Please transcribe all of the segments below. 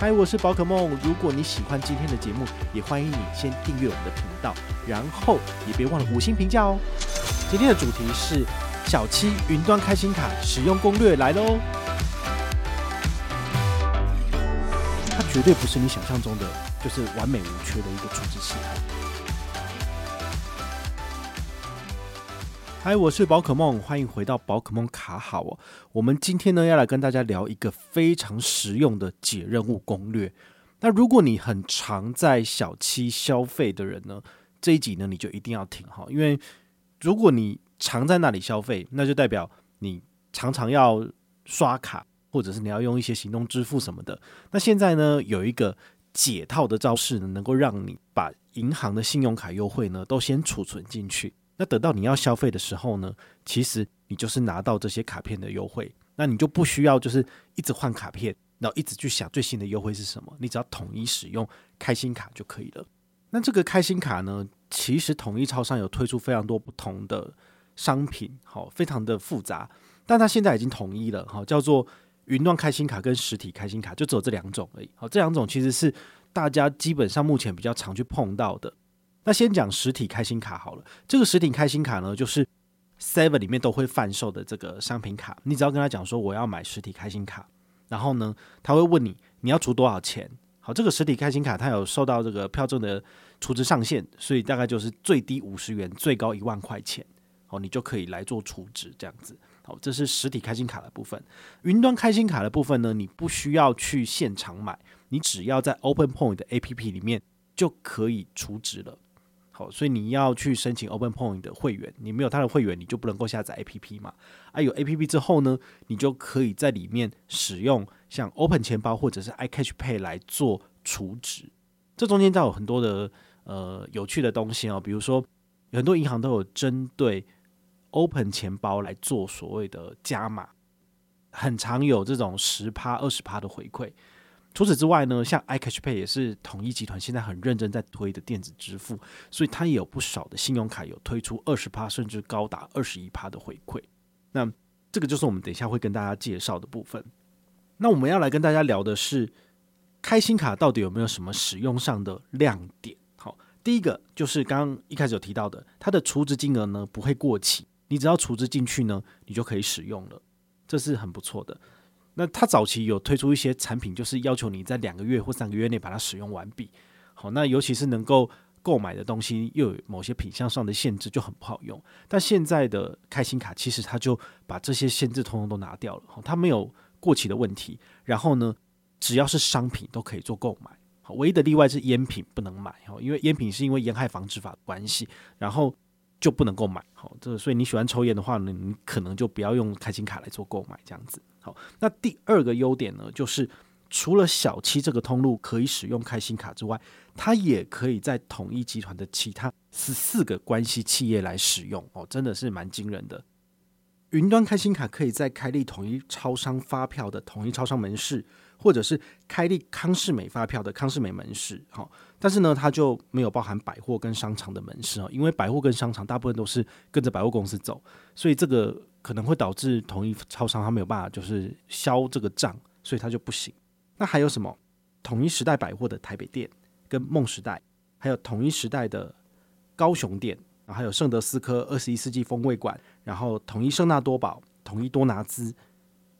嗨，我是宝可梦。如果你喜欢今天的节目，也欢迎你先订阅我们的频道，然后也别忘了五星评价哦。今天的主题是小七云端开心卡使用攻略来喽。它绝对不是你想象中的，就是完美无缺的一个组织系统。嗨，我是宝可梦，欢迎回到宝可梦卡好哦。我们今天呢要来跟大家聊一个非常实用的解任务攻略。那如果你很常在小七消费的人呢，这一集呢你就一定要听哈，因为如果你常在那里消费，那就代表你常常要刷卡，或者是你要用一些行动支付什么的。那现在呢有一个解套的招式呢，能够让你把银行的信用卡优惠呢都先储存进去。那等到你要消费的时候呢，其实你就是拿到这些卡片的优惠，那你就不需要就是一直换卡片，然后一直去想最新的优惠是什么，你只要统一使用开心卡就可以了。那这个开心卡呢，其实统一超商有推出非常多不同的商品，好，非常的复杂，但它现在已经统一了，好，叫做云端开心卡跟实体开心卡，就只有这两种而已。好，这两种其实是大家基本上目前比较常去碰到的。那先讲实体开心卡好了，这个实体开心卡呢，就是 Seven 里面都会贩售的这个商品卡。你只要跟他讲说我要买实体开心卡，然后呢，他会问你你要储多少钱。好，这个实体开心卡它有受到这个票证的储值上限，所以大概就是最低五十元，最高一万块钱。好，你就可以来做储值这样子。好，这是实体开心卡的部分。云端开心卡的部分呢，你不需要去现场买，你只要在 Open Point 的 APP 里面就可以储值了。所以你要去申请 Open Point 的会员，你没有他的会员，你就不能够下载 APP 嘛。啊，有 APP 之后呢，你就可以在里面使用像 Open 钱包或者是 iCash Pay 来做储值。这中间倒有很多的呃有趣的东西哦，比如说很多银行都有针对 Open 钱包来做所谓的加码，很常有这种十趴、二十趴的回馈。除此之外呢，像 iCash Pay 也是统一集团现在很认真在推的电子支付，所以它也有不少的信用卡有推出二十趴甚至高达二十一趴的回馈。那这个就是我们等一下会跟大家介绍的部分。那我们要来跟大家聊的是开心卡到底有没有什么使用上的亮点？好，第一个就是刚刚一开始有提到的，它的储值金额呢不会过期，你只要储值进去呢，你就可以使用了，这是很不错的。那它早期有推出一些产品，就是要求你在两个月或三个月内把它使用完毕。好，那尤其是能够购买的东西，又有某些品相上的限制，就很不好用。但现在的开心卡其实它就把这些限制通通都拿掉了，它没有过期的问题。然后呢，只要是商品都可以做购买。好，唯一的例外是烟品不能买，因为烟品是因为烟害防治法的关系，然后就不能够买。好，这所以你喜欢抽烟的话呢，你可能就不要用开心卡来做购买，这样子。好，那第二个优点呢，就是除了小七这个通路可以使用开心卡之外，它也可以在统一集团的其他十四个关系企业来使用哦，真的是蛮惊人的。云端开心卡可以在开立统一超商发票的统一超商门市，或者是开立康世美发票的康世美门市，好，但是呢，它就没有包含百货跟商场的门市哦，因为百货跟商场大部分都是跟着百货公司走，所以这个。可能会导致统一超商它没有办法就是销这个账，所以它就不行。那还有什么？统一时代百货的台北店跟梦时代，还有统一时代的高雄店，然后还有圣德斯科二十一世纪风味馆，然后统一圣纳多宝、统一多拿滋，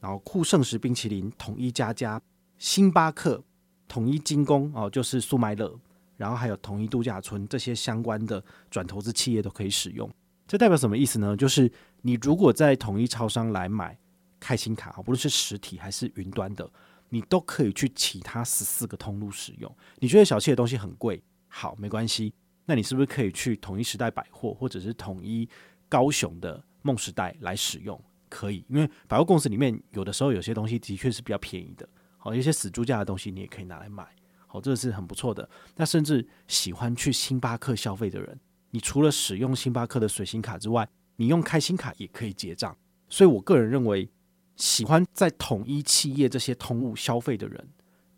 然后酷盛食冰淇淋、统一家家、星巴克、统一精工哦，就是苏麦乐，然后还有统一度假村这些相关的转投资企业都可以使用。这代表什么意思呢？就是你如果在统一超商来买开心卡，不论是实体还是云端的，你都可以去其他十四个通路使用。你觉得小气的东西很贵，好，没关系，那你是不是可以去统一时代百货或者是统一高雄的梦时代来使用？可以，因为百货公司里面有的时候有些东西的确是比较便宜的。好，有些死猪价的东西你也可以拿来买，好，这是很不错的。那甚至喜欢去星巴克消费的人，你除了使用星巴克的水星卡之外，你用开心卡也可以结账。所以我个人认为，喜欢在统一企业这些通路消费的人，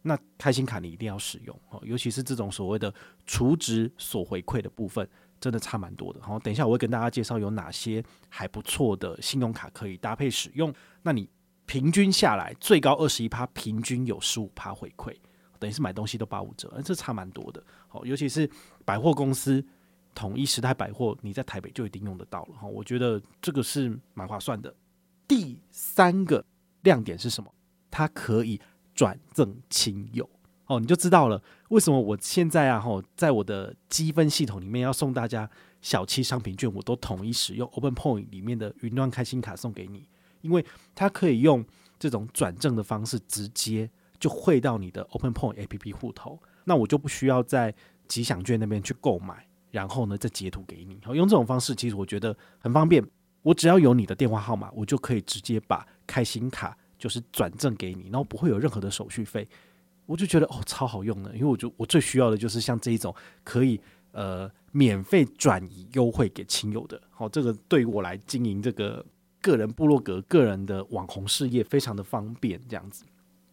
那开心卡你一定要使用哦，尤其是这种所谓的储值所回馈的部分，真的差蛮多的。好，等一下我会跟大家介绍有哪些还不错的信用卡可以搭配使用。那你平均下来最高二十一趴，平均有十五趴回馈，等于是买东西都八五折，这差蛮多的。好，尤其是百货公司统一时代百货，你在台北就一定用得到了。哈，我觉得这个是蛮划算的。第三个亮点是什么？它可以。转赠亲友哦，你就知道了为什么我现在啊吼，在我的积分系统里面要送大家小七商品券，我都统一使用 Open Point 里面的云端开心卡送给你，因为它可以用这种转赠的方式直接就汇到你的 Open Point APP 户头，那我就不需要在吉祥券那边去购买，然后呢再截图给你。好用这种方式其实我觉得很方便，我只要有你的电话号码，我就可以直接把开心卡。就是转赠给你，然后不会有任何的手续费，我就觉得哦超好用的，因为我就我最需要的就是像这一种可以呃免费转移优惠给亲友的，好，这个对于我来经营这个个人部落格、个人的网红事业非常的方便，这样子。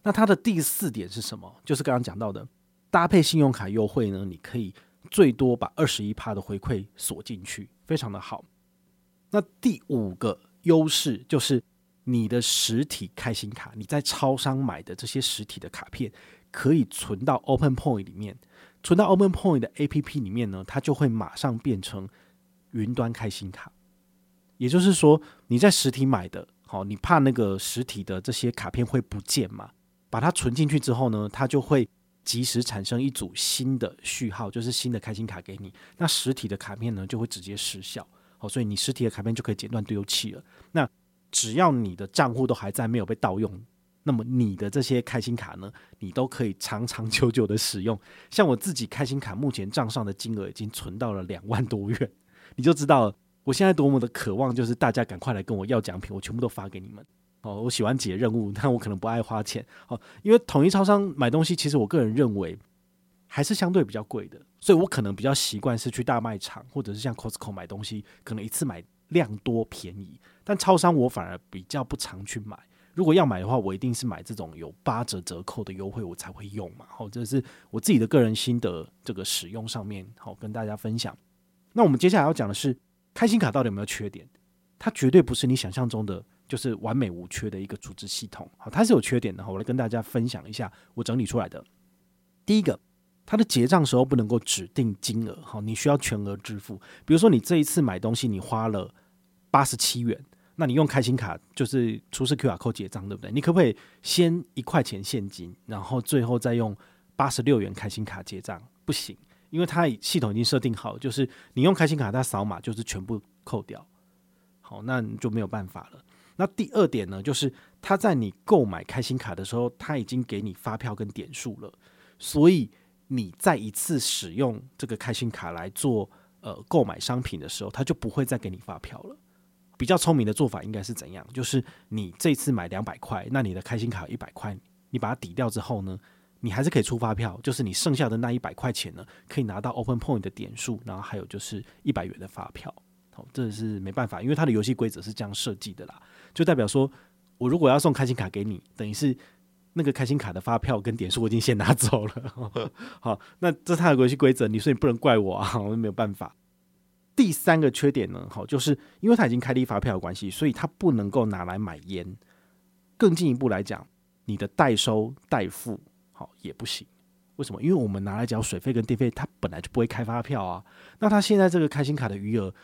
那它的第四点是什么？就是刚刚讲到的搭配信用卡优惠呢，你可以最多把二十一趴的回馈锁进去，非常的好。那第五个优势就是。你的实体开心卡，你在超商买的这些实体的卡片，可以存到 Open Point 里面，存到 Open Point 的 APP 里面呢，它就会马上变成云端开心卡。也就是说，你在实体买的，好，你怕那个实体的这些卡片会不见嘛？把它存进去之后呢，它就会及时产生一组新的序号，就是新的开心卡给你。那实体的卡片呢，就会直接失效。好，所以你实体的卡片就可以剪断丢弃了。那只要你的账户都还在，没有被盗用，那么你的这些开心卡呢，你都可以长长久久的使用。像我自己开心卡，目前账上的金额已经存到了两万多元，你就知道我现在多么的渴望，就是大家赶快来跟我要奖品，我全部都发给你们。哦，我喜欢解任务，但我可能不爱花钱。哦，因为统一超商买东西，其实我个人认为还是相对比较贵的，所以我可能比较习惯是去大卖场或者是像 Costco 买东西，可能一次买。量多便宜，但超商我反而比较不常去买。如果要买的话，我一定是买这种有八折折扣的优惠，我才会用嘛。好，这是我自己的个人心得，这个使用上面好跟大家分享。那我们接下来要讲的是，开心卡到底有没有缺点？它绝对不是你想象中的就是完美无缺的一个组织系统。好，它是有缺点的。我来跟大家分享一下我整理出来的。第一个。它的结账时候不能够指定金额，好，你需要全额支付。比如说你这一次买东西你花了八十七元，那你用开心卡就是出示 QR code 结账，对不对？你可不可以先一块钱现金，然后最后再用八十六元开心卡结账？不行，因为它系统已经设定好，就是你用开心卡它扫码就是全部扣掉，好，那你就没有办法了。那第二点呢，就是它在你购买开心卡的时候，它已经给你发票跟点数了，所以。你再一次使用这个开心卡来做呃购买商品的时候，他就不会再给你发票了。比较聪明的做法应该是怎样？就是你这次买两百块，那你的开心卡一百块，你把它抵掉之后呢，你还是可以出发票，就是你剩下的那一百块钱呢，可以拿到 Open Point 的点数，然后还有就是一百元的发票。好，这是没办法，因为它的游戏规则是这样设计的啦，就代表说我如果要送开心卡给你，等于是。那个开心卡的发票跟点数我已经先拿走了，好，那这是它的游戏规则，你说你不能怪我啊，我没有办法。第三个缺点呢，好，就是因为它已经开立发票的关系，所以它不能够拿来买烟。更进一步来讲，你的代收代付好也不行。为什么？因为我们拿来缴水费跟电费，他本来就不会开发票啊。那他现在这个开心卡的余额，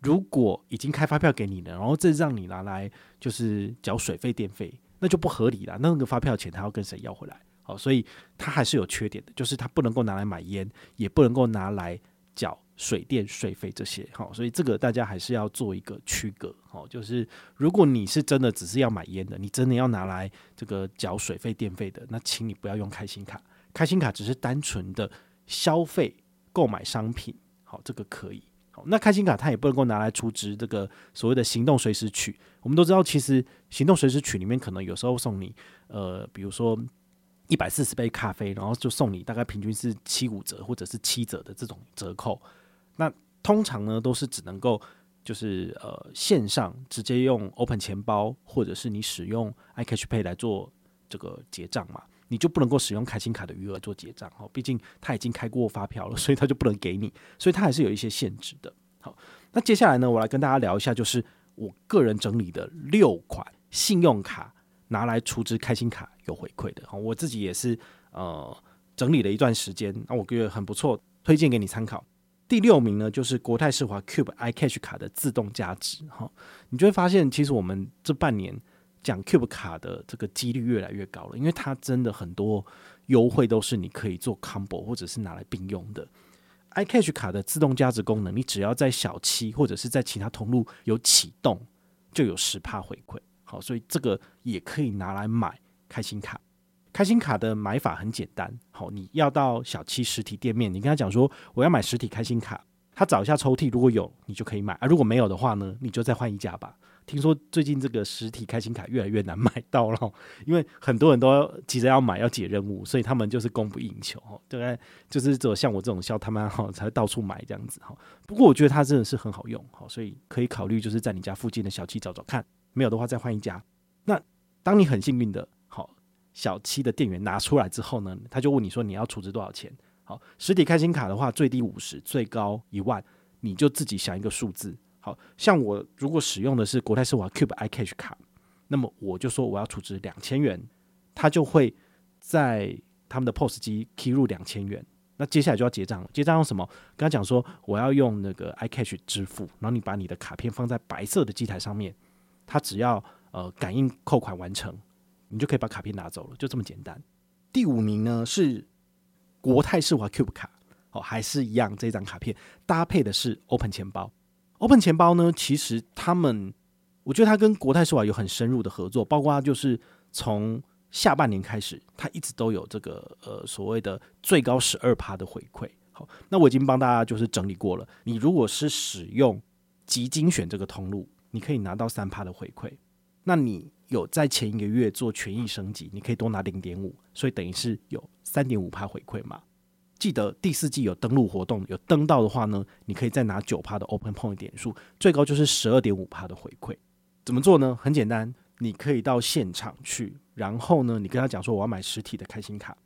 如果已经开发票给你了，然后这让你拿来就是缴水费电费。那就不合理了。那个发票钱他要跟谁要回来？好，所以他还是有缺点的，就是他不能够拿来买烟，也不能够拿来缴水电税费这些。好，所以这个大家还是要做一个区隔。好，就是如果你是真的只是要买烟的，你真的要拿来这个缴水费电费的，那请你不要用开心卡。开心卡只是单纯的消费购买商品。好，这个可以。好那开心卡它也不能够拿来储值这个所谓的行动随时取。我们都知道，其实行动随时取里面可能有时候送你，呃，比如说一百四十杯咖啡，然后就送你大概平均是七五折或者是七折的这种折扣。那通常呢都是只能够就是呃线上直接用 Open 钱包，或者是你使用 iCash Pay 来做这个结账嘛，你就不能够使用开心卡的余额做结账哦，毕竟他已经开过发票了，所以他就不能给你，所以他还是有一些限制的。好，那接下来呢，我来跟大家聊一下，就是我个人整理的六款信用卡。拿来出资开心卡有回馈的，我自己也是呃整理了一段时间，那我觉得很不错，推荐给你参考。第六名呢，就是国泰世华 Cube iCash 卡的自动加值，哈，你就会发现其实我们这半年讲 Cube 卡的这个几率越来越高了，因为它真的很多优惠都是你可以做 combo 或者是拿来并用的。iCash 卡的自动加值功能，你只要在小七或者是在其他通路有启动，就有十趴回馈。好，所以这个也可以拿来买开心卡。开心卡的买法很简单，好，你要到小七实体店面，你跟他讲说我要买实体开心卡，他找一下抽屉，如果有你就可以买，啊，如果没有的话呢，你就再换一家吧。听说最近这个实体开心卡越来越难买到了，因为很多人都急着要买要解任务，所以他们就是供不应求，大概就是只有像我这种小他们哈才到处买这样子哈。不过我觉得它真的是很好用，好，所以可以考虑就是在你家附近的小七找找看。没有的话，再换一家。那当你很幸运的，小七的店员拿出来之后呢，他就问你说你要储值多少钱？好，实体开心卡的话，最低五十，最高一万，你就自己想一个数字。好像我如果使用的是国泰世华 Cube iCash 卡，那么我就说我要储值两千元，他就会在他们的 POS 机 key 入两千元。那接下来就要结账了，结账用什么？跟他讲说我要用那个 iCash 支付，然后你把你的卡片放在白色的机台上面。它只要呃感应扣款完成，你就可以把卡片拿走了，就这么简单。第五名呢是国泰世华 Cube 卡，哦，还是一样，这张卡片搭配的是 Open 钱包。Open 钱包呢，其实他们我觉得它跟国泰世华有很深入的合作，包括就是从下半年开始，它一直都有这个呃所谓的最高十二趴的回馈。好，那我已经帮大家就是整理过了，你如果是使用极精选这个通路。你可以拿到三趴的回馈，那你有在前一个月做权益升级，你可以多拿零点五，所以等于是有三点五趴回馈嘛。记得第四季有登录活动，有登到的话呢，你可以再拿九趴的 Open Point 点数，最高就是十二点五趴的回馈。怎么做呢？很简单，你可以到现场去，然后呢，你跟他讲说我要买实体的开心卡，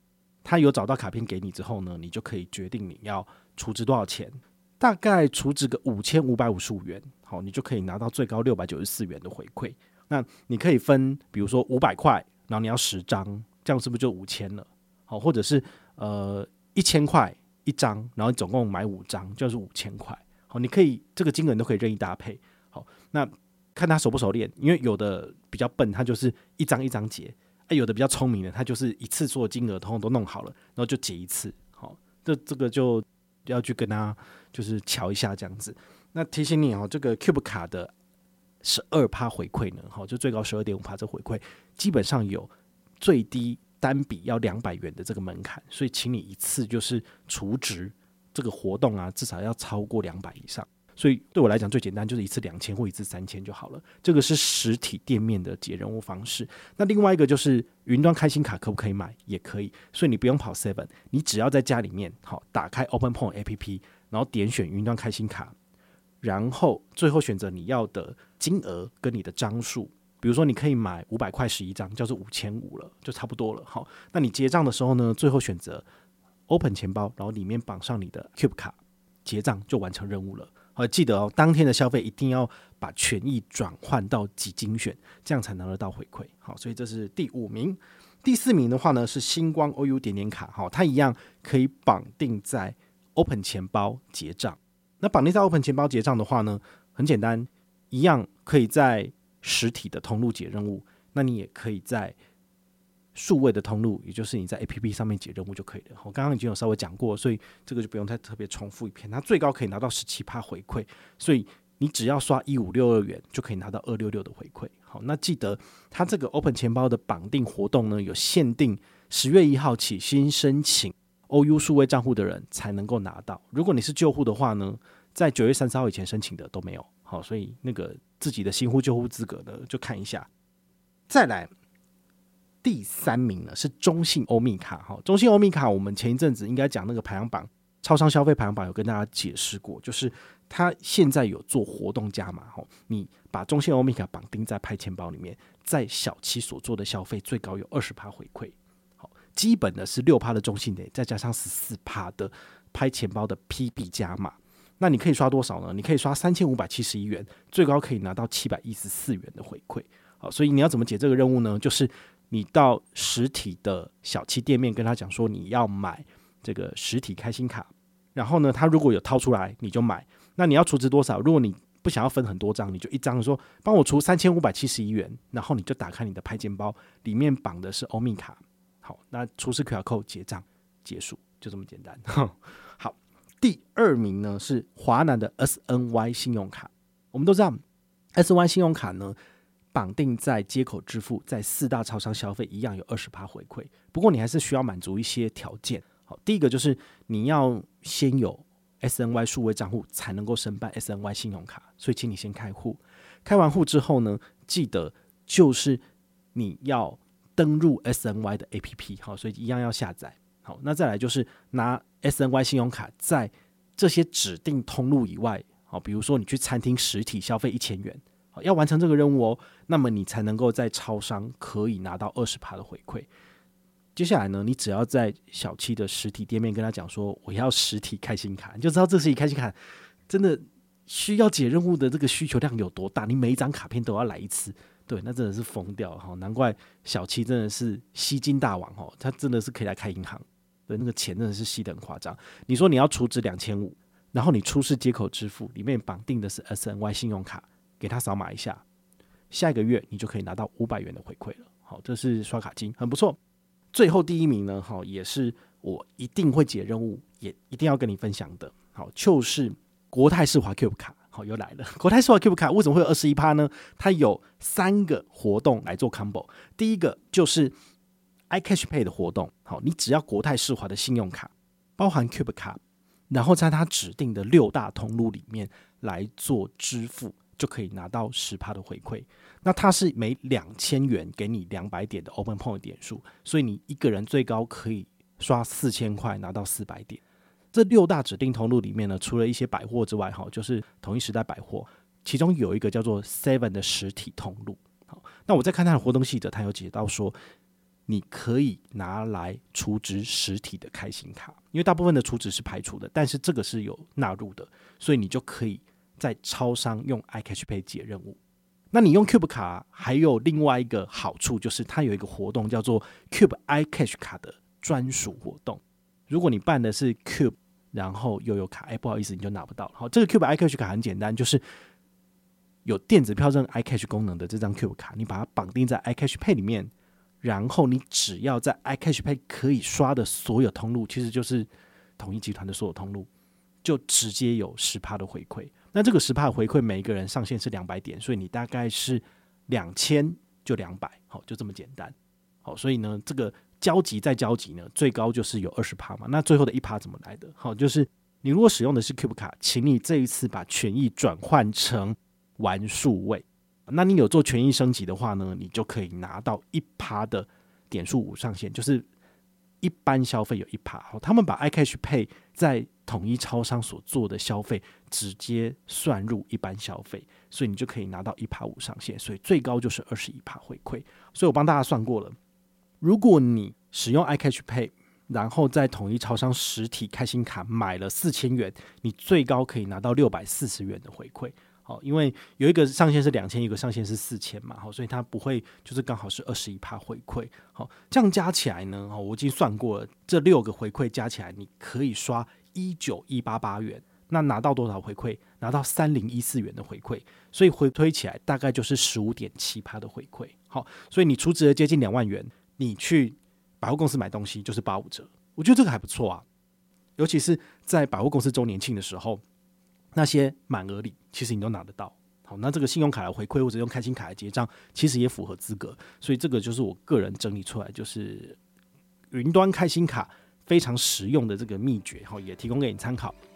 他有找到卡片给你之后呢，你就可以决定你要储值多少钱。大概储值个五千五百五十五元，好，你就可以拿到最高六百九十四元的回馈。那你可以分，比如说五百块，然后你要十张，这样是不是就五千了？好，或者是呃一千块一张，然后总共买五张，就是五千块。好，你可以这个金额你都可以任意搭配。好，那看他熟不熟练，因为有的比较笨，他就是一张一张结；哎，有的比较聪明的，他就是一次所有金额通通都弄好了，然后就结一次。好，这这个就要去跟他。就是瞧一下这样子，那提醒你哦，这个 Cube 卡的十二趴回馈呢，哈，就最高十二点五趴这回馈，基本上有最低单笔要两百元的这个门槛，所以请你一次就是储值这个活动啊，至少要超过两百以上。所以对我来讲最简单就是一次两千或一次三千就好了。这个是实体店面的解任务方式。那另外一个就是云端开心卡可不可以买？也可以。所以你不用跑 Seven，你只要在家里面好打开 Open Point APP。然后点选云端开心卡，然后最后选择你要的金额跟你的张数，比如说你可以买五百块十一张，叫做五千五了，就差不多了。好，那你结账的时候呢，最后选择 Open 钱包，然后里面绑上你的 Cube 卡，结账就完成任务了。好，记得哦，当天的消费一定要把权益转换到极精选，这样才能得到回馈。好，所以这是第五名。第四名的话呢是星光 OU 点点卡，好，它一样可以绑定在。Open 钱包结账，那绑定在 Open 钱包结账的话呢，很简单，一样可以在实体的通路解任务，那你也可以在数位的通路，也就是你在 APP 上面解任务就可以了。我刚刚已经有稍微讲过，所以这个就不用再特别重复一遍。它最高可以拿到十七趴回馈，所以你只要刷一五六二元就可以拿到二六六的回馈。好，那记得它这个 Open 钱包的绑定活动呢，有限定十月一号起新申请。OU 数位账户的人才能够拿到。如果你是旧户的话呢，在九月三十号以前申请的都没有。好，所以那个自己的新户旧户资格呢，就看一下。再来第三名呢是中信欧米卡哈，中信欧米卡我们前一阵子应该讲那个排行榜，超商消费排行榜有跟大家解释过，就是它现在有做活动加码哈，你把中信欧米卡绑定在拍钱包里面，在小七所做的消费最高有二十趴回馈，基本的是六趴的中性点，再加上十四趴的拍钱包的 PB 加码，那你可以刷多少呢？你可以刷三千五百七十一元，最高可以拿到七百一十四元的回馈，好，所以你要怎么解这个任务呢？就是你到实体的小七店面跟他讲说你要买。这个实体开心卡，然后呢，他如果有掏出来，你就买。那你要储值多少？如果你不想要分很多张，你就一张说帮我出三千五百七十一元，然后你就打开你的拍钱包，里面绑的是欧米卡。那出示 QR code 结账结束，就这么简单。好，第二名呢是华南的 SNY 信用卡。我们都知道，SNY 信用卡呢绑定在接口支付，在四大超商消费一样有二十趴回馈。不过你还是需要满足一些条件。好第一个就是你要先有 SNY 数位账户才能够申办 SNY 信用卡，所以请你先开户。开完户之后呢，记得就是你要登入 SNY 的 APP，好，所以一样要下载。好，那再来就是拿 SNY 信用卡在这些指定通路以外，好，比如说你去餐厅实体消费一千元，好，要完成这个任务哦，那么你才能够在超商可以拿到二十趴的回馈。接下来呢，你只要在小七的实体店面跟他讲说我要实体开心卡，你就知道这是一开心卡真的需要解任务的这个需求量有多大。你每一张卡片都要来一次，对，那真的是疯掉哈！难怪小七真的是吸金大王哦，他真的是可以来开银行，对，那个钱真的是吸得很夸张。你说你要储值两千五，然后你出示接口支付，里面绑定的是 SNY 信用卡，给他扫码一下，下一个月你就可以拿到五百元的回馈了。好，这是刷卡金，很不错。最后第一名呢，哈，也是我一定会解任务，也一定要跟你分享的，好，就是国泰世华 Cube 卡，好，又来了。国泰世华 Cube 卡为什么会有二十一趴呢？它有三个活动来做 combo，第一个就是 iCash Pay 的活动，好，你只要国泰世华的信用卡包含 Cube 卡，然后在它指定的六大通路里面来做支付。就可以拿到十趴的回馈，那它是每两千元给你两百点的 Open Point 点数，所以你一个人最高可以刷四千块拿到四百点。这六大指定通路里面呢，除了一些百货之外，哈，就是统一时代百货，其中有一个叫做 Seven 的实体通路。好，那我在看它的活动细则，它有写到说，你可以拿来储值实体的开心卡，因为大部分的储值是排除的，但是这个是有纳入的，所以你就可以。在超商用 iCash Pay 解任务，那你用 Cube 卡还有另外一个好处，就是它有一个活动叫做 Cube iCash 卡的专属活动。如果你办的是 Cube，然后又有卡，哎，不好意思，你就拿不到。好，这个 Cube iCash 卡很简单，就是有电子票证 iCash 功能的这张 Cube 卡，你把它绑定在 iCash Pay 里面，然后你只要在 iCash Pay 可以刷的所有通路，其实就是统一集团的所有通路，就直接有十趴的回馈。那这个十趴回馈，每一个人上限是两百点，所以你大概是两千就两百，好，就这么简单，好，所以呢，这个交集再交集呢，最高就是有二十趴嘛。那最后的一趴怎么来的？好，就是你如果使用的是 Cube 卡，请你这一次把权益转换成玩数位。那你有做权益升级的话呢，你就可以拿到一趴的点数五上限，就是一般消费有一趴。好，他们把 iCash Pay 在统一超商所做的消费直接算入一般消费，所以你就可以拿到一趴五上限，所以最高就是二十一趴回馈。所以我帮大家算过了，如果你使用 iCash Pay，然后在统一超商实体开心卡买了四千元，你最高可以拿到六百四十元的回馈。好，因为有一个上限是两千，一个上限是四千嘛，好，所以它不会就是刚好是二十一趴回馈。好，这样加起来呢，我已经算过了，这六个回馈加起来，你可以刷。一九一八八元，那拿到多少回馈？拿到三零一四元的回馈，所以回推起来大概就是十五点七趴的回馈。好，所以你储值了接近两万元，你去百货公司买东西就是八五折，我觉得这个还不错啊。尤其是在百货公司周年庆的时候，那些满额礼其实你都拿得到。好，那这个信用卡的回馈或者用开心卡来结账，其实也符合资格。所以这个就是我个人整理出来，就是云端开心卡。非常实用的这个秘诀，好，也提供给你参考。